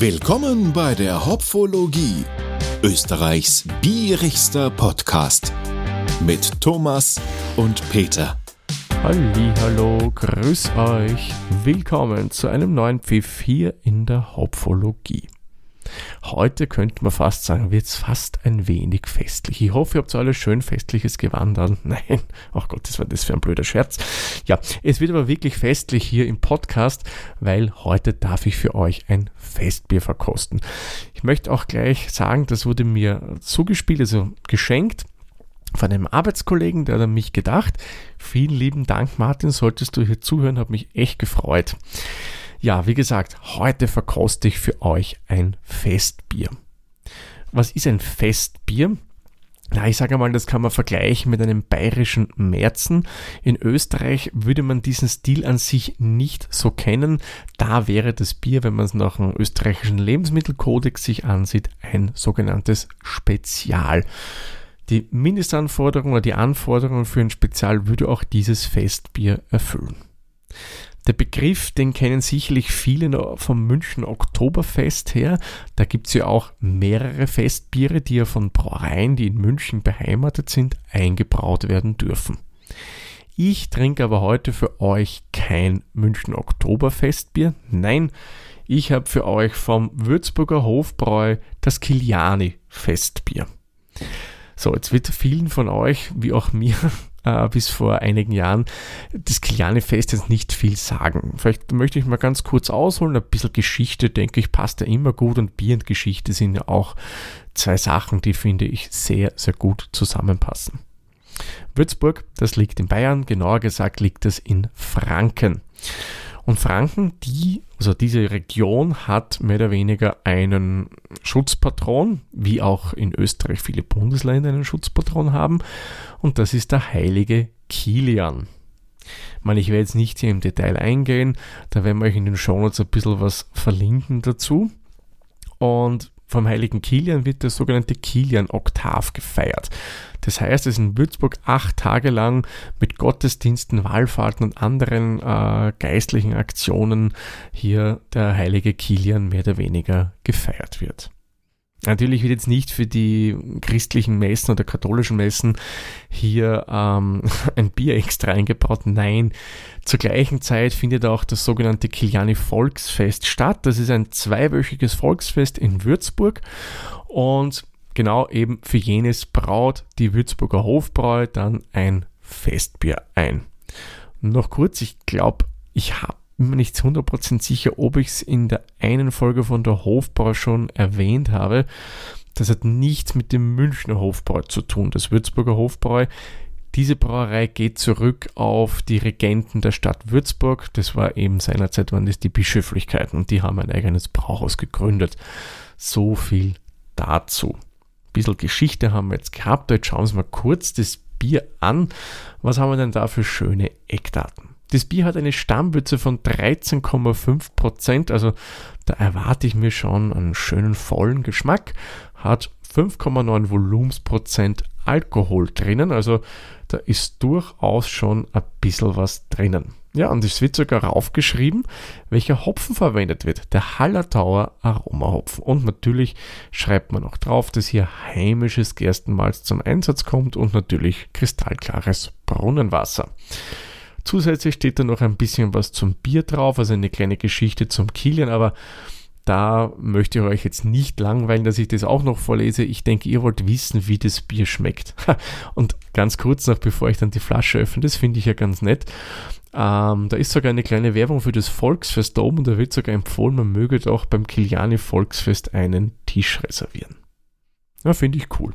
Willkommen bei der Hopfologie, Österreichs bierigster Podcast mit Thomas und Peter. Halli, hallo, grüß euch. Willkommen zu einem neuen Pfiff hier in der Hopfologie. Heute könnte man fast sagen, wird es fast ein wenig festlich. Ich hoffe, ihr habt so alles schön festliches Gewand an. Nein, ach Gott, das war das für ein blöder Scherz. Ja, es wird aber wirklich festlich hier im Podcast, weil heute darf ich für euch ein Festbier verkosten. Ich möchte auch gleich sagen, das wurde mir zugespielt, also geschenkt von einem Arbeitskollegen, der hat an mich gedacht. Vielen lieben Dank, Martin, solltest du hier zuhören, hat mich echt gefreut. Ja, wie gesagt, heute verkoste ich für euch ein Festbier. Was ist ein Festbier? Na, ich sage mal, das kann man vergleichen mit einem bayerischen Märzen. In Österreich würde man diesen Stil an sich nicht so kennen. Da wäre das Bier, wenn man es nach dem österreichischen Lebensmittelkodex sich ansieht, ein sogenanntes Spezial. Die Mindestanforderung oder die Anforderung für ein Spezial würde auch dieses Festbier erfüllen. Der Begriff, den kennen sicherlich viele vom München Oktoberfest her. Da gibt es ja auch mehrere Festbiere, die ja von Brauereien, die in München beheimatet sind, eingebraut werden dürfen. Ich trinke aber heute für euch kein München Oktoberfestbier. Nein, ich habe für euch vom Würzburger Hofbräu das Kiliani Festbier. So, jetzt wird vielen von euch, wie auch mir, äh, bis vor einigen Jahren, das Kiliane-Fest jetzt nicht viel sagen. Vielleicht möchte ich mal ganz kurz ausholen. Ein bisschen Geschichte, denke ich, passt ja immer gut und Bier und Geschichte sind ja auch zwei Sachen, die finde ich sehr, sehr gut zusammenpassen. Würzburg, das liegt in Bayern, genauer gesagt liegt es in Franken. Und Franken, die, also diese Region hat mehr oder weniger einen Schutzpatron, wie auch in Österreich viele Bundesländer einen Schutzpatron haben. Und das ist der heilige Kilian. Ich meine, ich werde jetzt nicht hier im Detail eingehen, da werden wir euch in den Shownotes ein bisschen was verlinken dazu. Und vom heiligen Kilian wird der sogenannte Kilian-Oktav gefeiert. Das heißt, es ist in Würzburg acht Tage lang mit Gottesdiensten, Wallfahrten und anderen äh, geistlichen Aktionen hier der heilige Kilian mehr oder weniger gefeiert wird. Natürlich wird jetzt nicht für die christlichen Messen oder katholischen Messen hier ähm, ein Bier extra eingebaut. Nein, zur gleichen Zeit findet auch das sogenannte Kiliani Volksfest statt. Das ist ein zweiwöchiges Volksfest in Würzburg und genau eben für jenes braut die Würzburger Hofbräu dann ein Festbier ein. Noch kurz, ich glaube, ich habe bin mir nicht 100% sicher, ob ich es in der einen Folge von der Hofbräu schon erwähnt habe. Das hat nichts mit dem Münchner Hofbräu zu tun. Das Würzburger Hofbräu, diese Brauerei geht zurück auf die Regenten der Stadt Würzburg. Das war eben seinerzeit waren das die Bischöflichkeiten und die haben ein eigenes Brauhaus gegründet. So viel dazu. Ein bisschen Geschichte haben wir jetzt gehabt. Jetzt schauen wir uns mal kurz das Bier an. Was haben wir denn da für schöne Eckdaten? Das Bier hat eine Stammwürze von 13,5 Prozent, also da erwarte ich mir schon einen schönen vollen Geschmack. Hat 5,9 Volumensprozent Alkohol drinnen, also da ist durchaus schon ein bisschen was drinnen. Ja, und es wird sogar raufgeschrieben, welcher Hopfen verwendet wird. Der Hallertauer Aromahopfen. Und natürlich schreibt man auch drauf, dass hier heimisches Gerstenmalz zum Einsatz kommt und natürlich kristallklares Brunnenwasser. Zusätzlich steht da noch ein bisschen was zum Bier drauf, also eine kleine Geschichte zum Kilian, aber da möchte ich euch jetzt nicht langweilen, dass ich das auch noch vorlese. Ich denke, ihr wollt wissen, wie das Bier schmeckt. Und ganz kurz noch, bevor ich dann die Flasche öffne, das finde ich ja ganz nett. Ähm, da ist sogar eine kleine Werbung für das Volksfest da oben und da wird sogar empfohlen, man möge doch beim Kiliani Volksfest einen Tisch reservieren. Ja, finde ich cool.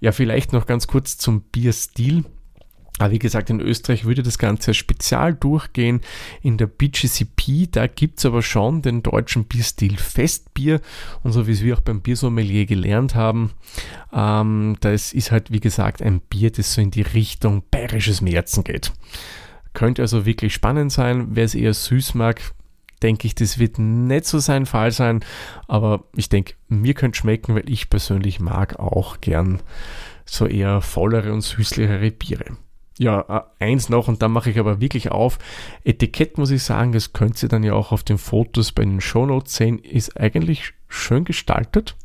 Ja, vielleicht noch ganz kurz zum Bierstil. Aber wie gesagt, in Österreich würde das Ganze spezial durchgehen. In der BGCP, da gibt es aber schon den deutschen Bierstil Festbier. Und so wie es wir auch beim Biersommelier gelernt haben, ähm, das ist halt, wie gesagt, ein Bier, das so in die Richtung bayerisches Märzen geht. Könnte also wirklich spannend sein. Wer es eher süß mag, denke ich, das wird nicht so sein Fall sein. Aber ich denke, mir könnte schmecken, weil ich persönlich mag auch gern so eher vollere und süßlichere Biere. Ja, äh, eins noch und dann mache ich aber wirklich auf. Etikett muss ich sagen, das könnt ihr dann ja auch auf den Fotos bei den Shownotes sehen, ist eigentlich schön gestaltet.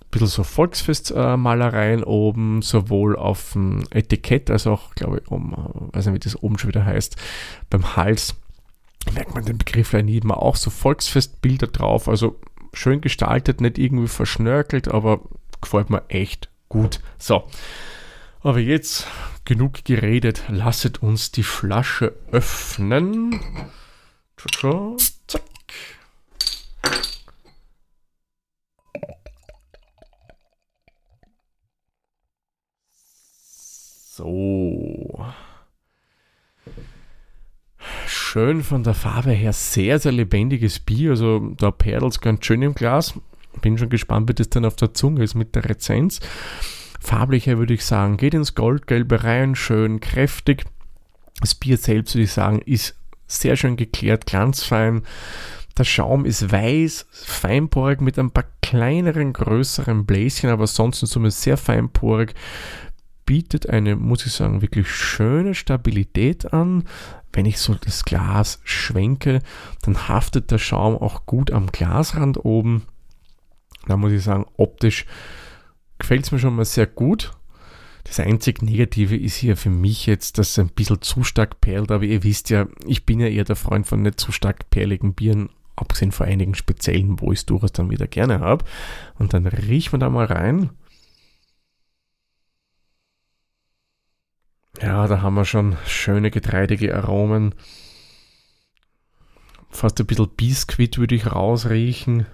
Ein bisschen so Volksfestmalereien äh, oben, sowohl auf dem Etikett als auch, glaube ich, um, weiß nicht, wie das oben schon wieder heißt, beim Hals merkt man den Begriff ja nie mehr auch so Volksfestbilder drauf. Also schön gestaltet, nicht irgendwie verschnörkelt, aber gefällt mir echt gut. So, aber jetzt genug geredet, lasset uns die Flasche öffnen. Zack. So. Schön von der Farbe her, sehr, sehr lebendiges Bier. Also da perlt es ganz schön im Glas. Bin schon gespannt, wie das dann auf der Zunge ist mit der Rezenz. Farblicher würde ich sagen, geht ins Goldgelbe rein, schön kräftig. Das Bier selbst würde ich sagen, ist sehr schön geklärt, glanzfein. Der Schaum ist weiß, feinporig mit ein paar kleineren, größeren Bläschen, aber sonst in Summe sehr feinporig. Bietet eine, muss ich sagen, wirklich schöne Stabilität an. Wenn ich so das Glas schwenke, dann haftet der Schaum auch gut am Glasrand oben. Da muss ich sagen, optisch gefällt es mir schon mal sehr gut. Das einzig Negative ist hier für mich jetzt, dass es ein bisschen zu stark perlt, aber ihr wisst ja, ich bin ja eher der Freund von nicht zu stark perligen Bieren, abgesehen von einigen speziellen, wo ich es durchaus dann wieder gerne habe. Und dann riechen wir da mal rein. Ja, da haben wir schon schöne getreidige Aromen. Fast ein bisschen Biskuit würde ich rausriechen.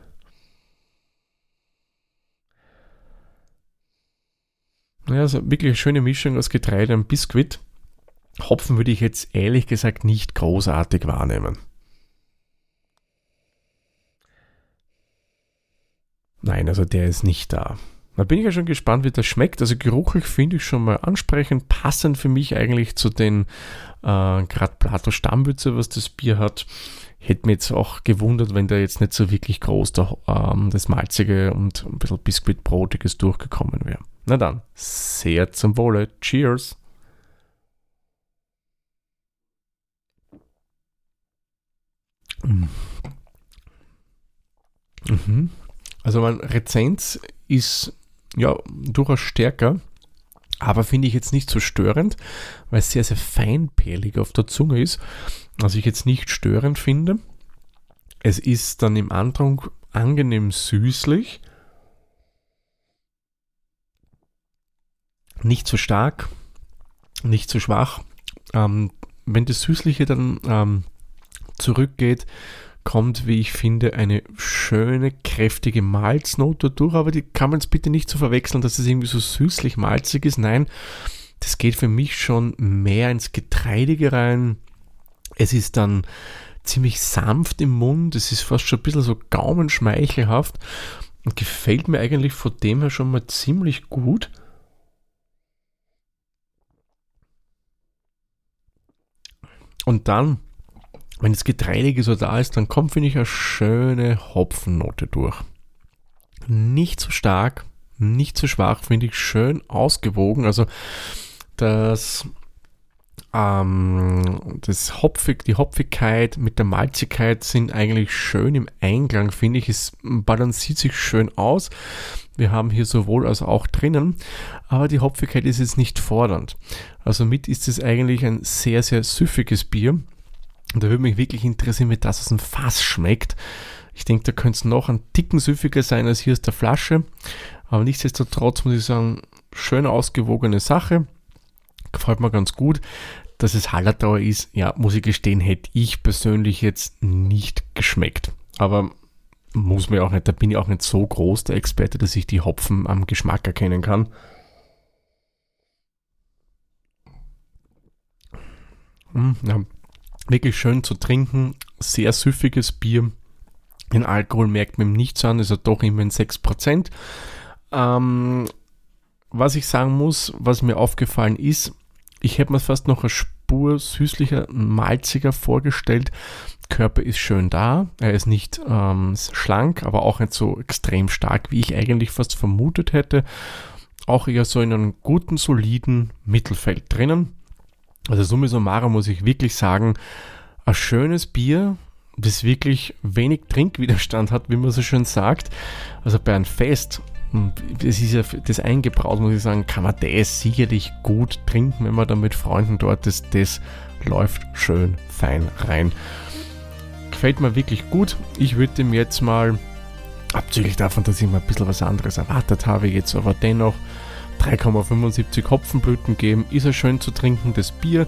Ja, also wirklich eine schöne Mischung aus Getreide und Biskuit. Hopfen würde ich jetzt ehrlich gesagt nicht großartig wahrnehmen. Nein, also der ist nicht da. Da bin ich ja schon gespannt, wie das schmeckt. Also geruchlich finde ich schon mal ansprechend, passend für mich eigentlich zu den äh, gerade Plato Stammwürze, was das Bier hat. Hätte mir jetzt auch gewundert, wenn da jetzt nicht so wirklich groß der, ähm, das Malzige und ein bisschen Biskuitbrotiges durchgekommen wäre. Na dann, sehr zum Wohle. Cheers! Mm. Mhm. Also mein Rezenz ist ja durchaus stärker, aber finde ich jetzt nicht so störend, weil es sehr, sehr feinperlig auf der Zunge ist, was ich jetzt nicht störend finde. Es ist dann im Antrunk angenehm süßlich, nicht zu stark, nicht zu schwach. Ähm, wenn das Süßliche dann ähm, zurückgeht, kommt, wie ich finde, eine schöne, kräftige Malznote durch, aber die kann man jetzt bitte nicht so verwechseln, dass es irgendwie so süßlich malzig ist. Nein, das geht für mich schon mehr ins Getreidige rein. Es ist dann ziemlich sanft im Mund, es ist fast schon ein bisschen so gaumenschmeichelhaft und gefällt mir eigentlich von dem her schon mal ziemlich gut. Und dann, wenn das Getreidige so da ist, dann kommt, finde ich, eine schöne Hopfennote durch. Nicht zu stark, nicht zu schwach, finde ich schön ausgewogen. Also das, ähm, das Hopfig, die Hopfigkeit mit der Malzigkeit sind eigentlich schön im Einklang, finde ich. Es balanciert sich schön aus. Wir haben hier sowohl als auch drinnen, aber die Hopfigkeit ist jetzt nicht fordernd. Also mit ist es eigentlich ein sehr, sehr süffiges Bier. Und da würde mich wirklich interessieren, wie das aus dem Fass schmeckt. Ich denke, da könnte es noch ein Ticken süffiger sein als hier aus der Flasche. Aber nichtsdestotrotz muss ich sagen, schön ausgewogene Sache. Gefällt mir ganz gut. Dass es Hallertauer ist, ja, muss ich gestehen, hätte ich persönlich jetzt nicht geschmeckt. Aber muss mir auch nicht, da bin ich auch nicht so groß der Experte, dass ich die Hopfen am Geschmack erkennen kann. Hm, ja, wirklich schön zu trinken, sehr süffiges Bier. Den Alkohol merkt man ihm nichts an, ist er doch immerhin 6%. Ähm, was ich sagen muss, was mir aufgefallen ist, ich hätte mir fast noch eine Spur süßlicher, malziger vorgestellt. Körper ist schön da. Er ist nicht ähm, schlank, aber auch nicht so extrem stark, wie ich eigentlich fast vermutet hätte. Auch eher so in einem guten, soliden Mittelfeld drinnen. Also summa summarum muss ich wirklich sagen, ein schönes Bier, das wirklich wenig Trinkwiderstand hat, wie man so schön sagt. Also bei einem Fest, das ist ja das eingebraut, muss ich sagen, kann man das sicherlich gut trinken, wenn man da mit Freunden dort ist. Das läuft schön fein rein. Gefällt mir wirklich gut. Ich würde dem jetzt mal, abzüglich davon, dass ich mir ein bisschen was anderes erwartet habe, jetzt aber dennoch 3,75 Hopfenblüten geben. Ist er schön zu trinken, das Bier.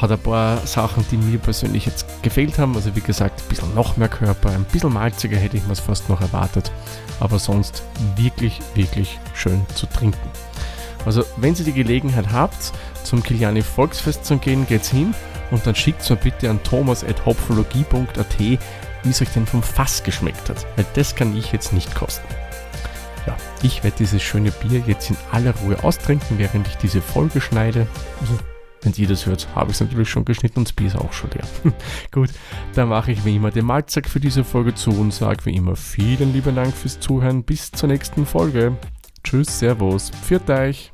Hat ein paar Sachen, die mir persönlich jetzt gefehlt haben. Also wie gesagt, ein bisschen noch mehr Körper, ein bisschen malziger hätte ich mir es fast noch erwartet. Aber sonst wirklich, wirklich schön zu trinken. Also wenn ihr die Gelegenheit habt, zum Kiliani Volksfest zu gehen, geht's hin und dann schickt mir bitte an thomas.hopfologie.at, wie es euch denn vom Fass geschmeckt hat. Weil das kann ich jetzt nicht kosten. Ja, ich werde dieses schöne Bier jetzt in aller Ruhe austrinken, während ich diese Folge schneide. Also, wenn ihr das hört, habe ich es natürlich schon geschnitten und das Bier ist auch schon leer. Gut, dann mache ich wie immer den Malzack für diese Folge zu und sage wie immer vielen lieben Dank fürs Zuhören. Bis zur nächsten Folge. Tschüss, Servus, pfiat euch.